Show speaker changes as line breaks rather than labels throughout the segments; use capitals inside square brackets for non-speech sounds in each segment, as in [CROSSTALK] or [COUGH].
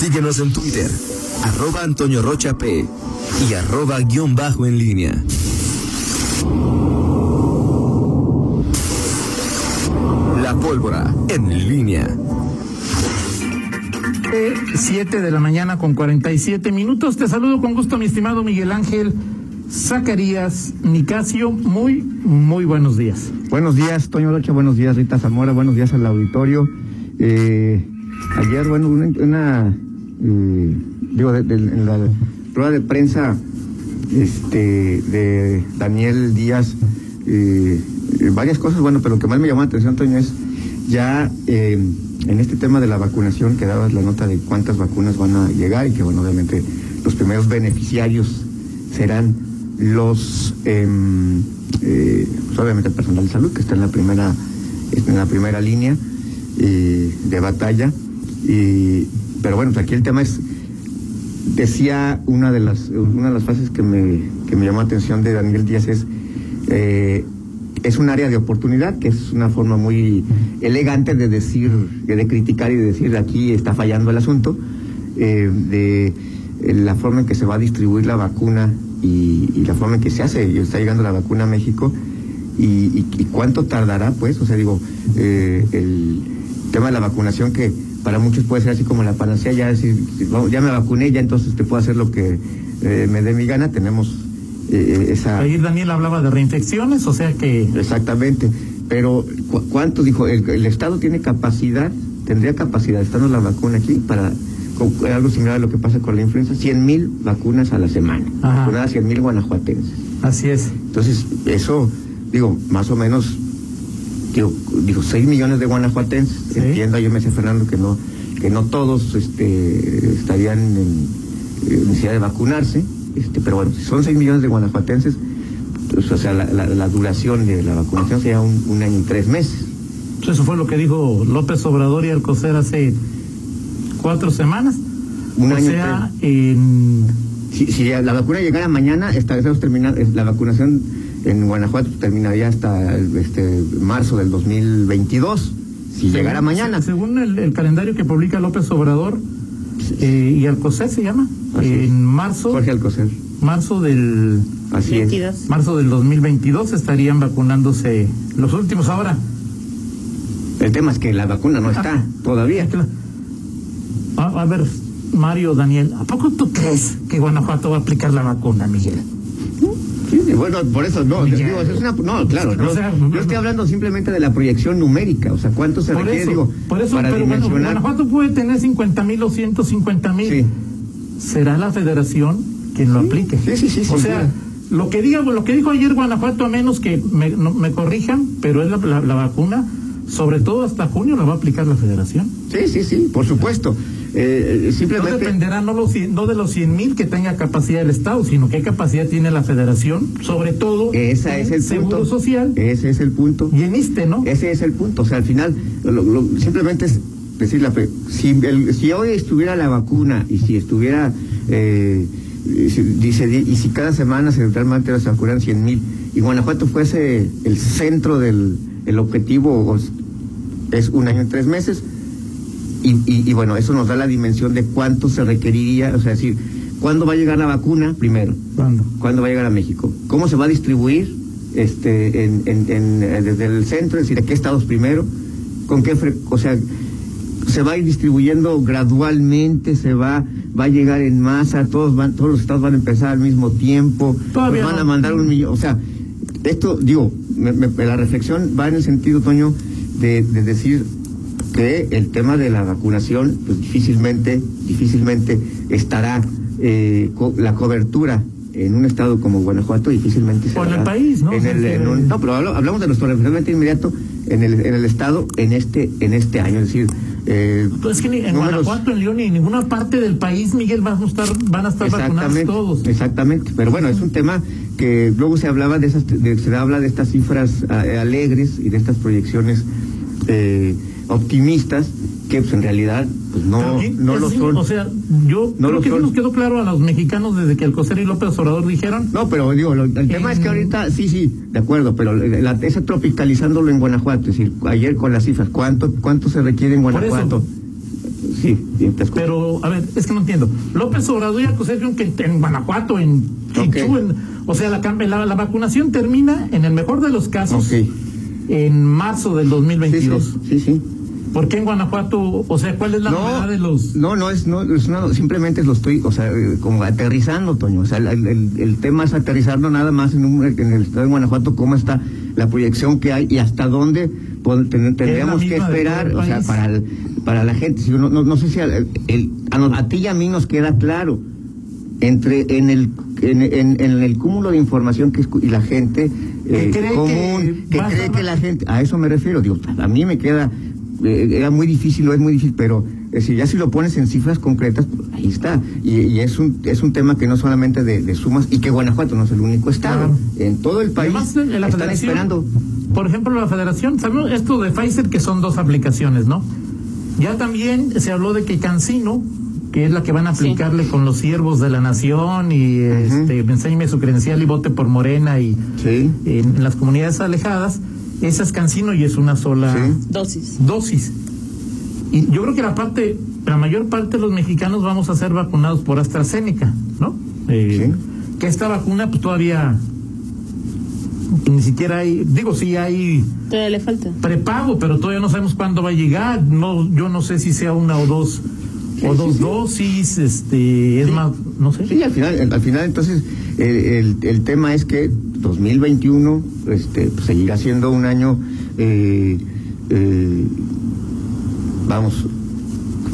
Síguenos en Twitter, arroba Antonio Rocha P y arroba guion bajo en línea. La pólvora en línea.
7 de la mañana con 47 minutos. Te saludo con gusto, mi estimado Miguel Ángel Zacarías Nicasio. Muy, muy buenos días.
Buenos días, Toño Rocha. Buenos días, Rita Zamora. Buenos días al auditorio. Eh, ayer, bueno, una, una eh, digo, de, en la prueba de prensa este, de Daniel Díaz, eh, varias cosas, bueno, pero lo que más me llamó la atención, Toño, es ya eh, en este tema de la vacunación, que dabas la nota de cuántas vacunas van a llegar y que, bueno, obviamente los primeros beneficiarios serán los, em, eh, pues obviamente el personal de salud, que está en la primera, en la primera línea eh, de batalla. Y, pero bueno, aquí el tema es, decía una de las, una de las fases que me, que me llamó la atención de Daniel Díaz es, eh, es un área de oportunidad, que es una forma muy elegante de decir, de criticar y de decir aquí está fallando el asunto, eh, de la forma en que se va a distribuir la vacuna y, la forma en que se hace, y está llegando la vacuna a México, y, y, y cuánto tardará, pues, o sea, digo, eh, el tema de la vacunación que para muchos puede ser así como la panacea, ya decir, ya me vacuné, ya entonces te puedo hacer lo que eh, me dé mi gana, tenemos eh, esa...
Ahí Daniel hablaba de reinfecciones, o sea que...
Exactamente, pero ¿cu ¿cuánto dijo? El, el, Estado tiene capacidad, tendría capacidad, estando la vacuna aquí, para algo similar a lo que pasa con la influenza, 100 mil vacunas a la semana, vacunadas 100 mil guanajuatenses.
Así es.
Entonces, eso, digo, más o menos, digo, digo 6 millones de guanajuatenses, ¿Sí? entiendo, yo me decía Fernando que no, que no todos este, estarían en, en necesidad de vacunarse, este, pero bueno, si son 6 millones de guanajuatenses, pues, o sea, la, la, la, duración de la vacunación sería un, un, año y tres meses.
Eso fue lo que dijo López Obrador y Alcocer hace cuatro semanas.
Un
o
año
sea, en...
si, si, la vacuna llegara mañana, estaríamos terminando, la vacunación en Guanajuato terminaría hasta este marzo del 2022, si según, llegara mañana.
Según el, el, calendario que publica López Obrador eh, y Alcocer se llama, en marzo.
Jorge Alcocer.
Marzo del
Así
22.
Es.
marzo del 2022 estarían vacunándose los últimos ahora.
El tema es que la vacuna no está ah, todavía.
A, a, ver, Mario, Daniel, ¿a poco tú crees que Guanajuato va a aplicar la vacuna, Miguel?
Sí, bueno, por eso no, digo, es una, no, claro, no, o sea, yo estoy hablando simplemente de la proyección numérica, o sea, cuánto se requiere,
eso,
digo,
por eso,
para
pero
dimensionar.
Bueno, Guanajuato puede tener 50 mil o 150 mil.
Sí.
Será la federación quien lo
sí.
aplique.
Sí, sí, sí.
O sea, lo que diga, lo que dijo ayer Guanajuato, a menos que me, no, me corrijan, pero es la, la, la, vacuna, sobre todo hasta junio la va a aplicar la federación.
Sí, sí, sí, por supuesto. Eh, simplemente...
No dependerá no, los, no de los 100 mil que tenga capacidad el Estado, sino qué capacidad tiene la Federación, sobre todo
Esa es el
Seguro
punto.
Social.
Ese es el punto.
Y en este, ¿no?
Ese es el punto. O sea, al final, lo, lo, simplemente es decir, la, si, el, si hoy estuviera la vacuna y si estuviera, eh, dice, y si cada semana se realmente se vacunaran 100 mil y Guanajuato fuese el centro del el objetivo, es un año y tres meses, y, y, y, bueno, eso nos da la dimensión de cuánto se requeriría, o sea, decir, ¿cuándo va a llegar la vacuna primero?
¿Cuándo?
¿Cuándo va a llegar a México? ¿Cómo se va a distribuir este, en, en, en, desde el centro? Es decir, ¿a qué estados primero? ¿Con qué O sea, se va a ir distribuyendo gradualmente, se va, va a llegar en masa, todos van, todos los estados van a empezar al mismo tiempo,
Todavía
van a mandar un millón, o sea, esto, digo, me, me, la reflexión va en el sentido, Toño, de, de decir que el tema de la vacunación pues difícilmente difícilmente estará eh, co la cobertura en un estado como Guanajuato difícilmente
será en el país no
en el, en un, no pero hablamos de nuestro referente inmediato en el en el estado en este en este año es decir eh,
pues es que ni en números... Guanajuato, en León y en ninguna parte del país, Miguel, van a estar, van a estar vacunados todos.
Exactamente, pero bueno, es un tema que luego se hablaba de esas, de, se habla de estas cifras uh, alegres y de estas proyecciones eh, optimistas que pues en realidad pues no, no lo son.
O sea, yo
no
creo que sí nos quedó claro a los mexicanos desde que Alcocer y López Obrador dijeron.
No, pero digo, lo, el
en...
tema es que ahorita, sí, sí, de acuerdo, pero la, ese tropicalizándolo en Guanajuato, es decir, ayer con las cifras, ¿cuánto, cuánto se requiere en Guanajuato? sí, bien, te.
Pero, a ver, es que no entiendo. López Obrador ya acusó que en Guanajuato, en Chichú, en- o sea, la, la, la vacunación termina, en el mejor de los casos, en marzo del
Sí,
2022.
sí, sí, sí.
¿Por qué en Guanajuato? O sea, ¿cuál es la novedad de los...?
no, no es, no, es una- simplemente lo estoy, o sea, eh, como aterrizando, Toño. O sea, el, el- el tema es aterrizarlo nada más en, un- en el estado de Guanajuato, cómo está la proyección que hay y hasta dónde tendríamos que esperar, o sea, para, el- para la gente. Si uno- no, no sé si al- el- a, no- a ti y a mí nos queda claro entre en el en, en- en el cúmulo de información que y la gente eh, común
que a
cree que la gente a eso me refiero digo a mí me queda era muy difícil o es muy difícil pero eh, si ya si lo pones en cifras concretas pues, ahí está. Y, y es un es un tema que no solamente de, de sumas y que Guanajuato no es el único estado.
Claro.
en todo el país
Además, en la
están esperando.
Por ejemplo, la federación, sabemos esto de Pfizer que son dos aplicaciones, ¿no? Ya también se habló de que Cancino, que es la que van a aplicarle con los siervos de la nación y este, enséñeme su credencial y vote por Morena y
sí.
en, en las comunidades alejadas, es Cancino y es una sola
Sí.
Dosis.
dosis. Y yo creo que la parte, la mayor parte de los mexicanos vamos a ser vacunados por AstraZeneca, ¿no? Eh, Que esta vacuna pues todavía ni siquiera hay, digo sí hay
Todavía le falta.
prepago, pero todavía no sabemos cuándo va a llegar. No, yo no sé si sea una o dos o dos dosis, este, es
Sí.
más, no sé.
Sí, al final, al final entonces el, el, el tema es que 2021 este, pues, seguirá siendo un año, eh, eh, vamos,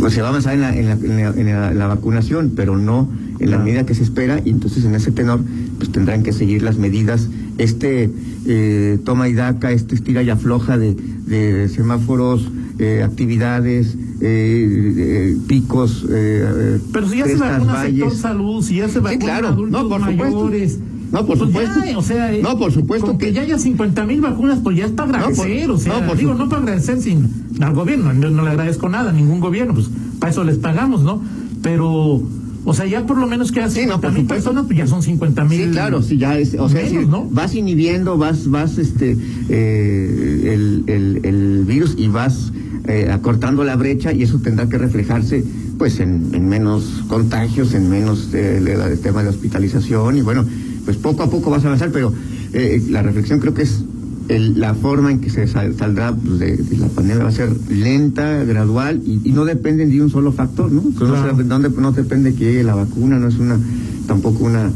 pues se va a avanzar en la, en la, en la- en la- la vacunación, pero no en la
Claro.
medida que se espera, y entonces en ese tenor pues tendrán que seguir las medidas, este eh, toma y daca, este estira y afloja de, de semáforos, eh, actividades, eh, eh, picos, eh,
Pero si ya se vacuna sector salud, si ya se vacuna
claro.
adultos
No, por supuesto.
mayores.
No, por
pues
supuesto.
ya, o sea, eh,
No, por supuesto
con que,
que-
ya haya 50 mil vacunas, pues ya es para
No, por-
agradecer, o sea,
no, por
digo,
su-
no para agradecer sin al gobierno, no, no le agradezco nada a ningún gobierno, pues para eso les pagamos, ¿no? Pero, o sea, ya por lo menos que haya
Sí, no,
50
por
mil personas, pues ya son 50 mil.
Sí, claro, sí, ya es, o sea,
menos,
sí,
¿no?
vas inhibiendo, vas, vas, este, eh, el, el, el virus y vas eh, acortando la brecha y eso tendrá que reflejarse, pues, en, en menos contagios, en menos eh, el, tema de hospitalización y bueno, pues poco a poco vas a avanzar, pero eh, la reflexión creo que es el- la forma en que se sal- saldrá pues, de, de la pandemia va a ser lenta, gradual y, y no depende de un solo factor, ¿no? Pues, no,
Claro.
se- no, de- no depende que llegue la vacuna, no es una tampoco una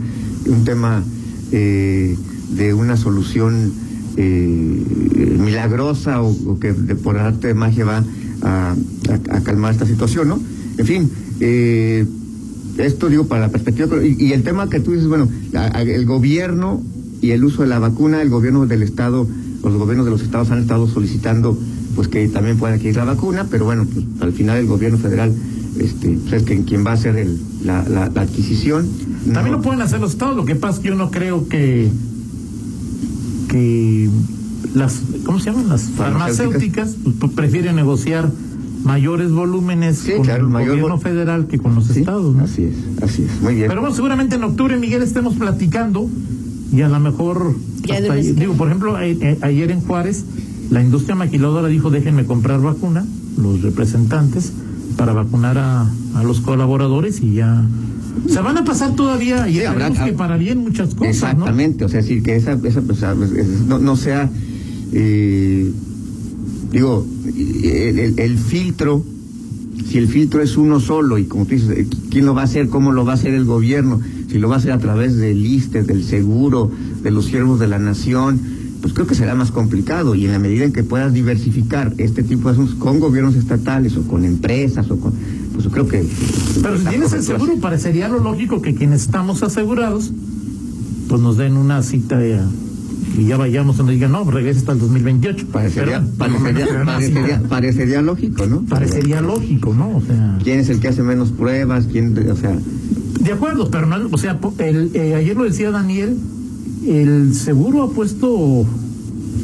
un tema eh, de una solución milagrosa o, o que de, por arte de magia va a, a- a calmar esta situación, ¿no? En fin, eh, esto digo para la perspectiva y, y el tema que tú dices, bueno, la- el gobierno y el uso de la vacuna, el gobierno del estado, los gobiernos de los estados han estado solicitando pues que también pueda adquirir la vacuna, pero bueno, pues al final el gobierno federal este, pues, es quien, quien va a hacer el, la, la- la adquisición.
También
No-
lo pueden hacer los estados, lo que pasa es que yo no creo que que las ¿cómo se llaman? las farmacéuticas pues, prefieren negociar mayores volúmenes
Sí,
con
claro,
el
mayor
gobierno
vol-
federal que con los
Sí,
estados, ¿no?
Así es, así es, muy bien.
Pero bueno, seguramente en octubre, Miguel, estemos platicando y a lo mejor, hasta digo, por ejemplo, a- a- ayer en Juárez, la industria maquiladora dijo, déjenme comprar vacuna, los representantes, para vacunar a, a los colaboradores y ya... Se van a pasar todavía, y
Sí, habrá-
que para bien muchas cosas,
Exactamente, o sea, decir que esa, esa pues, es- no, no sea, eh, digo, el, el- el filtro, si el filtro es uno solo y como tú dices, eh, ¿quién lo va a hacer? ¿Cómo lo va a hacer el gobierno? Si lo va a hacer a través del ISTE, del seguro, de los siervos de la nación, pues creo que será más complicado y en la medida en que puedas diversificar este tipo de asuntos con gobiernos estatales o con empresas o con, pues creo que...
Pero si tienes el seguro, parecería lo lógico que quienes estamos asegurados, pues nos den una cita eh, y ya vayamos y nos digan, no, regresa hasta el 2028.
Parecería,
Pero,
parecería, lógico, ¿no?
Parecería lógico, ¿no? O sea,
¿Quién es el que hace menos pruebas? ¿Quién, o sea,
de acuerdo, pero no, o sea, el, eh, ayer lo decía Daniel, el seguro ha puesto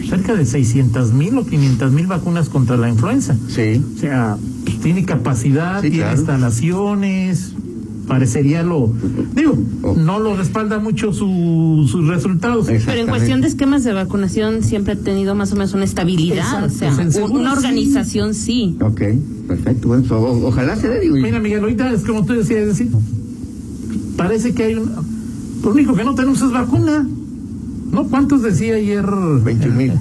cerca de 600 mil o 500 mil vacunas contra la influenza.
sí,
O sea, tiene capacidad,
Sí,
tiene
claro.
instalaciones, parecería lo digo no lo respalda mucho su, sus resultados.
Pero en cuestión de esquemas de vacunación siempre ha tenido más o menos una estabilidad o sea una organización sí,
Ok, perfecto. Bueno, o- ojalá se dé digo,
mira Miguel ahorita es como tú decías es decir parece que hay un lo único que no tenemos es vacuna. No cuántos decía ayer
21 mil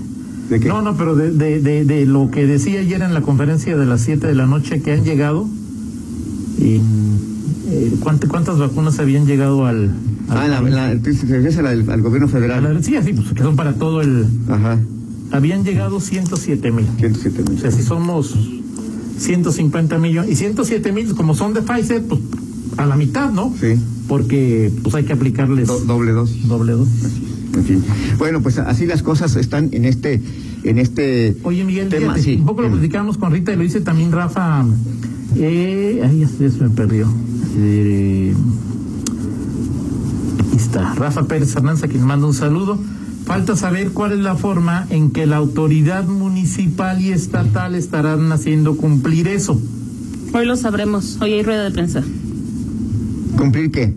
¿de qué?
no no pero de, de, de, de lo que decía ayer en la conferencia de las 7 de la noche que han llegado y eh, ¿cuántas, cuántas vacunas habían llegado al, al
ah la, la, al, al gobierno federal
la- sí, así, pues que son para todo el.
ajá
Habían llegado 107 mil.
107
O
mil
sea, si somos 150 millones. Y 107 mil, como son de Pfizer, pues a la mitad, ¿no?
sí
Porque pues hay que aplicarles
do- doble dosis
doble dosis.
En fin. Bueno, pues así las cosas están en este, en este
Oye, Miguel,
tema.
fíjate,
sí.
un poco lo
Dime.
platicábamos con Rita y lo dice también Rafa. Eh, ay, ya, se- ya se me perdió. Eh, aquí está. Rafa Pérez Hernández, a quien manda un saludo. Falta saber cuál es la forma en que la autoridad municipal y estatal estarán haciendo cumplir eso.
hoy lo sabremos hoy hay rueda de prensa
¿Cumplir qué?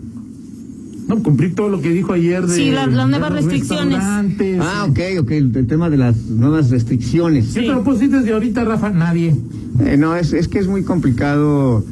No, cumplir todo lo que dijo ayer de,
Sí, la- las
de
nuevas restricciones.
Ah, ok, ok, el, el tema de las nuevas restricciones.
Sí, pero pues sí, desde ahorita, Rafa, nadie.
Eh, no, es, es que es muy complicado.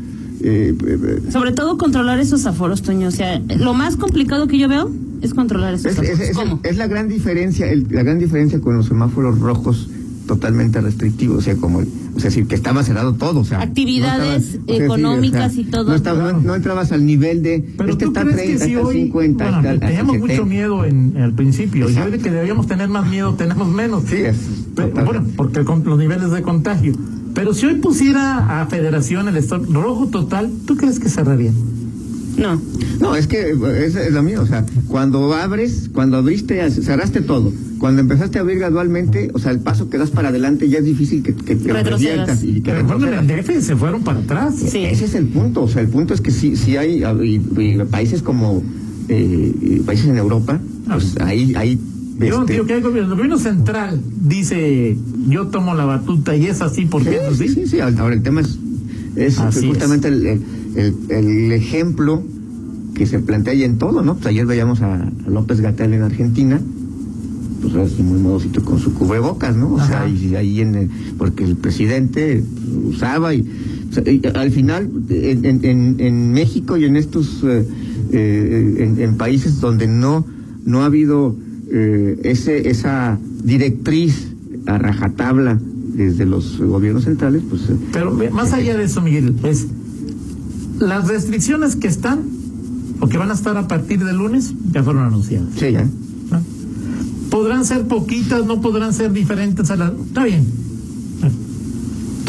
eh, eh,
sobre todo controlar esos aforos Toño o sea lo más complicado que yo veo es controlar esos
es,
aforos
es- es-
¿Cómo?
es la gran diferencia, el- la gran diferencia con los semáforos rojos totalmente restrictivos, o sea, como, sea, decir que estaba cerrado todo, o sea,
Actividades
estabas- o sea, sí,
económicas y todo.
No, estabas- no- no entrabas al nivel de,
Pero
este
tú
está
crees
30,
que si
está
hoy,
50,
bueno,
está- hasta
teníamos mucho
70.
miedo en, al principio, y
Exacto.
hoy de que debíamos tener más miedo, tenemos menos.
Sí, es
Pero,
total.
bueno, porque con los niveles de contagio. Pero si hoy pusiera a Federación el stop rojo total, ¿tú crees que cerraría?
no
No, es que es, es lo mío, o sea, cuando abres, cuando abriste, cerraste todo. Cuando empezaste a abrir gradualmente, o sea, el paso que das para adelante ya es difícil que, que, que
Retrocedas.
reviertas y que
Pero bueno, en el DF se fueron para atrás.
Sí.
Ese es el punto, o sea, el punto es que sí, sí hay ah, y- y países como eh, países en Europa, pues ahí, ahí
Yo
este,
digo que hay gobierno, el gobierno central dice, yo tomo la batuta y es así porque es
Sí,
así.
sí, sí, ahora el tema es, es
Así
justamente el, el, el- el ejemplo que se plantea ahí en todo, ¿no? Pues ayer veíamos a, a López Gatel en Argentina, pues así muy modosito con su cubrebocas, ¿no? O sea, y ahí en el- porque el presidente usaba y, al final en, en- en- México y en estos eh, eh, en, en países donde no no ha habido eh, ese esa directriz a rajatabla desde los gobiernos centrales, pues eh,
Pero más allá de eso, Miguel, es las restricciones que están o que van a estar a partir del lunes ya fueron anunciadas.
sí, ya.
Podrán ser poquitas, no podrán ser diferentes a las... Está bien.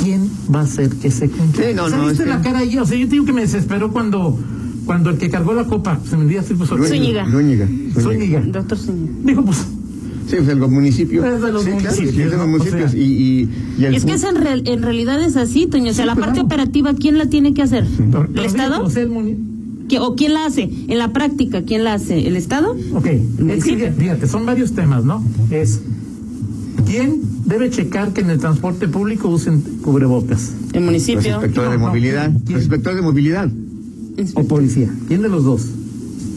¿Quién va a hacer que se cumpla?
Sí, no, no,
¿Sabiste
es que-
la cara ahí? O sea, yo te digo que me desesperó cuando, cuando el que cargó la copa, se me olvida decir, pues,
Zúñiga.
Zúñiga.
Zúñiga.
doctor Zúñiga
Dijo, pues,
Sí, pues el municipio.
Es de los
sí,
municipios,
es de los municipios.
sea-
y, y, y el
es que es en, real- en realidad es así, Toño. O sea,
Sí,
la parte
claro.
operativa, ¿quién la tiene que hacer? ¿El
pero
Estado?
digo, o sea, el muni-
¿Qui- ¿O quién la hace? En la práctica, ¿quién la hace? ¿El Estado?
Ok, que,
municipio.
fíjate, son varios temas, ¿no? Es, ¿quién debe checar que en el transporte público usen cubrebocas?
El municipio.
inspectores de
No, no,
movilidad.
¿quién?
Los inspectores de movilidad.
¿O policía? ¿Quién de los dos?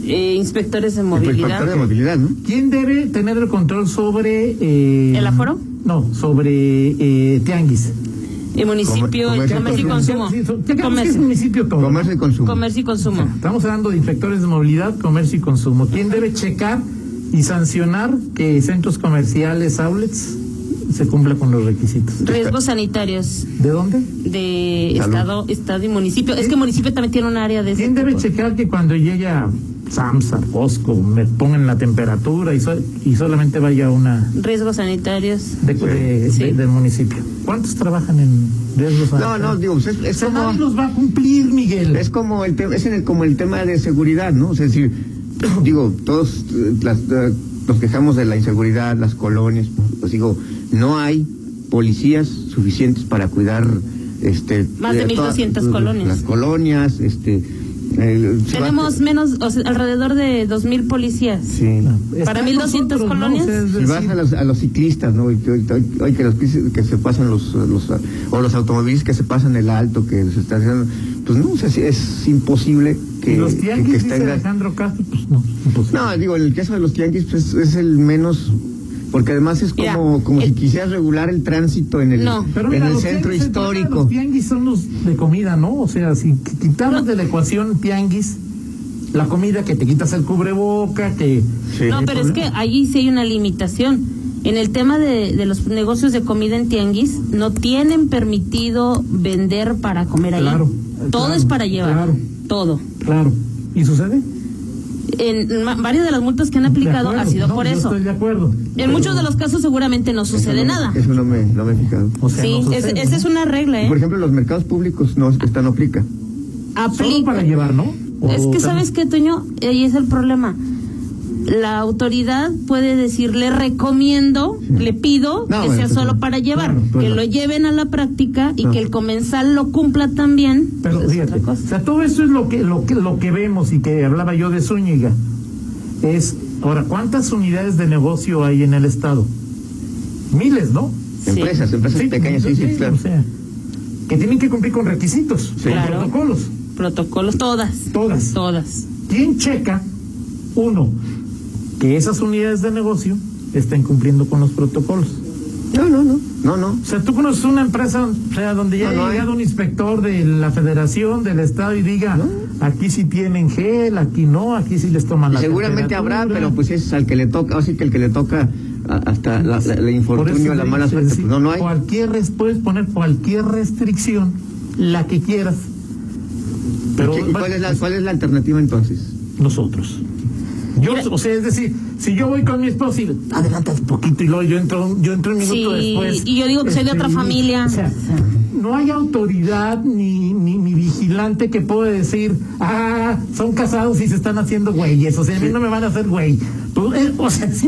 Eh, inspectores de
El
movilidad.
inspector de movilidad, ¿no?
¿Quién debe tener el control sobre... eh,
¿El aforo?
No, sobre eh, tianguis.
El municipio,
Comer-
el comercio y consumo.
Sí,
Comercio.
municipio todo.
Comercio y consumo.
Comercio y consumo.
Estamos hablando de inspectores de movilidad, comercio y consumo. ¿Quién debe checar y sancionar que centros comerciales, outlets, se cumpla con los requisitos?
Riesgos sanitarios
¿De dónde?
de
Salud.
estado, estado y municipio. Es que municipio también tiene un área de
¿Quién debe
tipo.
checar que cuando llegue a Samsa, Bosco, me pongan la temperatura y, so- y solamente vaya una
Riesgos sanitarios.
de, de-
Sí.
de- del municipio? ¿Cuántos trabajan en riesgos
No,
sanitarios?
no, digo, pues es, es
O sea,
como.
nadie los va a cumplir, Miguel.
Es como el tema, es en el, como el tema de seguridad, ¿no? O sea, es decir, [CLEARS THROAT] digo, todos eh, las, eh, nos quejamos de la inseguridad, las colonias, pues digo, no hay policías suficientes para cuidar este
Más de
eh, todas-
1200 colonias.
Las colonias, este el-
Tenemos menos, o sea, alrededor de 2.000 policías.
Sí.
Para
en
1200
nosotros, ¿no?
colonias.
O sea, es
Si vas a los, a los ciclistas, ¿no? Que, hoy- hoy- hoy que, los, que se pasan los, los o los automovilistas que se pasan el alto, que se están haciendo, pues no, o sea, es imposible que,
los tianguis,
que,
dice Alejandro Castro, pues no, imposible.
No, digo, en el caso de los tianguis, pues es el menos porque además es como, como si quisieras regular el tránsito en el, en el centro histórico.
Los tianguis son los de comida, ¿no? O sea, si quitamos de la ecuación tianguis, la comida que te quitas el cubreboca, que...
no, pero es que ahí sí hay una limitación. En el tema de, de, los negocios de comida en tianguis, no tienen permitido vender para comer ahí. Claro. Todo es para llevar. Claro. Todo.
Claro. ¿Y sucede?
En varias de las multas que han aplicado ha sido por eso.
Estoy de acuerdo.
En muchos de los casos seguramente no sucede nada.
Eso no me, no me he fijado.
sí, esa es una regla. ¿eh?
Por ejemplo, los mercados públicos no, esta no aplica.
Aplica. para llevar, ¿no?
es que, ¿sabes qué, Toño? Ahí es el problema la autoridad puede decir, le recomiendo, le pido que sea pues, solo para llevar, pues, que lo lleven a la práctica y que el comensal lo cumpla también.
Pero fíjate, o sea, todo eso es lo que, lo que, lo que vemos y que hablaba yo de Zúñiga. Es, ahora, ¿cuántas unidades de negocio hay en el Estado? Miles, ¿no?
Empresas, empresas pequeñas, sí, sí, claro. O sea,
que tienen que cumplir con requisitos, con protocolos.
Protocolos, todas.
Todas.
Todas.
¿Quién checa? Uno, que esas unidades de negocio estén cumpliendo con los protocolos.
No, no, no, no, no.
O sea, tú conoces una empresa, o sea, donde ya ha llegado un inspector de la federación, del estado y diga, aquí sí tienen gel, aquí no, aquí sí les toman la
Seguramente habrá, pero pues es al que le toca, así que el que le toca hasta la, la, infortunio, la mala suerte, pues no, no hay.
Cualquier, puedes poner cualquier restricción, la que quieras.
Pero, cuál, es la, ¿Cuál es la alternativa entonces?
Nosotros. Yo, o sea, es decir, si yo voy con mi esposo y adelantas un poquito y luego yo entro, yo entro un minuto después.
Y yo digo que soy de otra este, familia.
O sea, no hay autoridad ni, ni, vigilante que pueda decir, ah, son casados y se están haciendo güeyes. O sea, a mí no me van a hacer güey.
Eh,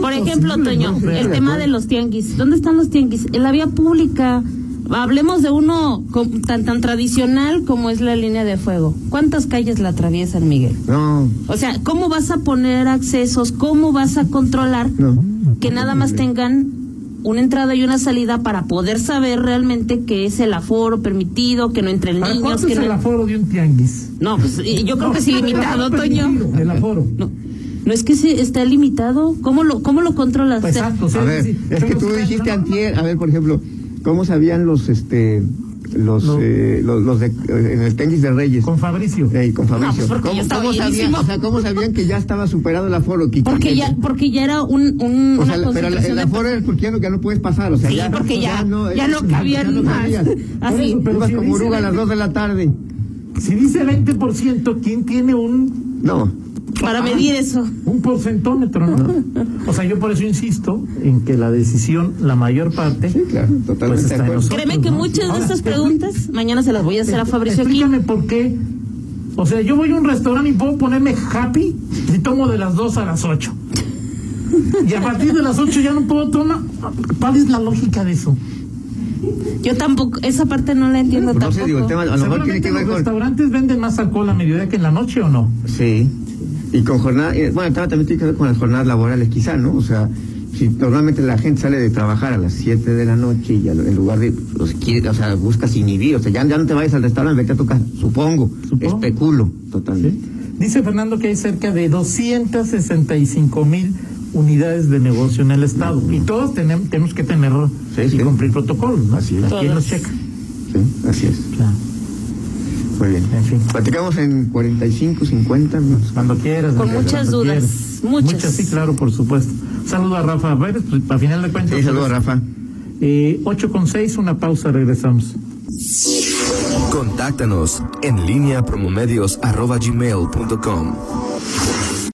Por ejemplo, Toño, el tema de los tianguis. ¿Dónde están los tianguis? En la vía pública hablemos de uno tan tan tradicional como es la línea de fuego. ¿Cuántas calles la atraviesan, Miguel?
No.
O sea, ¿cómo vas a poner accesos? ¿Cómo vas a controlar que nada más tengan una entrada y una salida para poder saber realmente qué es el aforo permitido, que no entren niños?
¿Cuánto
es
el aforo de un tianguis?
No, pues yo creo que es ilimitado, Toño.
El aforo.
No. No es que se está limitado. ¿Cómo lo, cómo lo controlas?
Pues exacto, a ver, es que tú dijiste antier, a ver, por ejemplo, ¿Cómo sabían los este los, eh, los, los, de, en el tenis de Reyes.
Con Fabricio.
con Fabricio.
No, pues
¿Cómo, sabían, o sea, ¿Cómo sabían que ya estaba superado el aforo?
porque, ya, porque ya era un. un
o sea, pero el, aforo es porque ya no, ya no puedes pasar. O sea,
sí,
ya,
porque ya, no, ya no cabían más. Así.
Pero vas como oruga a las 2 de la tarde.
Si dice 20%, ¿quién tiene un.?
No
para medir eso.
Un porcentómetro, ¿no? O sea, yo por eso insisto en que la decisión, la mayor parte.
Sí, claro, totalmente.
Pues Créeme que muchas de estas preguntas mañana se las voy a hacer a Fabricio
Explícame por qué. O sea, yo voy a un restaurante y puedo ponerme happy y tomo de las 2 a las 8. Y a partir de las 8 ya no puedo tomar. ¿Cuál es la lógica de eso?
Yo tampoco, esa parte no la entiendo tampoco. Sé, digo, el tema, a lo mejor tiene que ver
¿Los restaurantes venden más alcohol a mediodía que en la noche o no?
Sí. Y con jornada, eh, bueno, también tiene que ver con las jornadas laborales quizá, ¿no? O sea, si normalmente la gente sale de trabajar a las 7 de la noche y en lugar de, pues, quiere, o sea, buscas inhibir, o sea, ya, no te vayas al restaurante, vete a tu casa, supongo, especulo totalmente.
Dice Fernando que hay cerca de 265 mil unidades de negocio en el Estado y todos tenemos, tenemos que tener y cumplir protocolos, ¿no?
Así es.
¿Quién los checa?
Sí, así es. Claro. Muy bien.
En fin.
Platicamos en 45, 50 minutos.
Cuando quieras.
Con muchas dudas. Muchas. Muchas,
sí, claro, por supuesto. Saludo a Rafa a ver, pues, a final de cuentas.
Sí, saludo a Rafa.
Eh, 8 con 6, una pausa, regresamos.
Contáctanos en línea promomedios arroba gmail.com.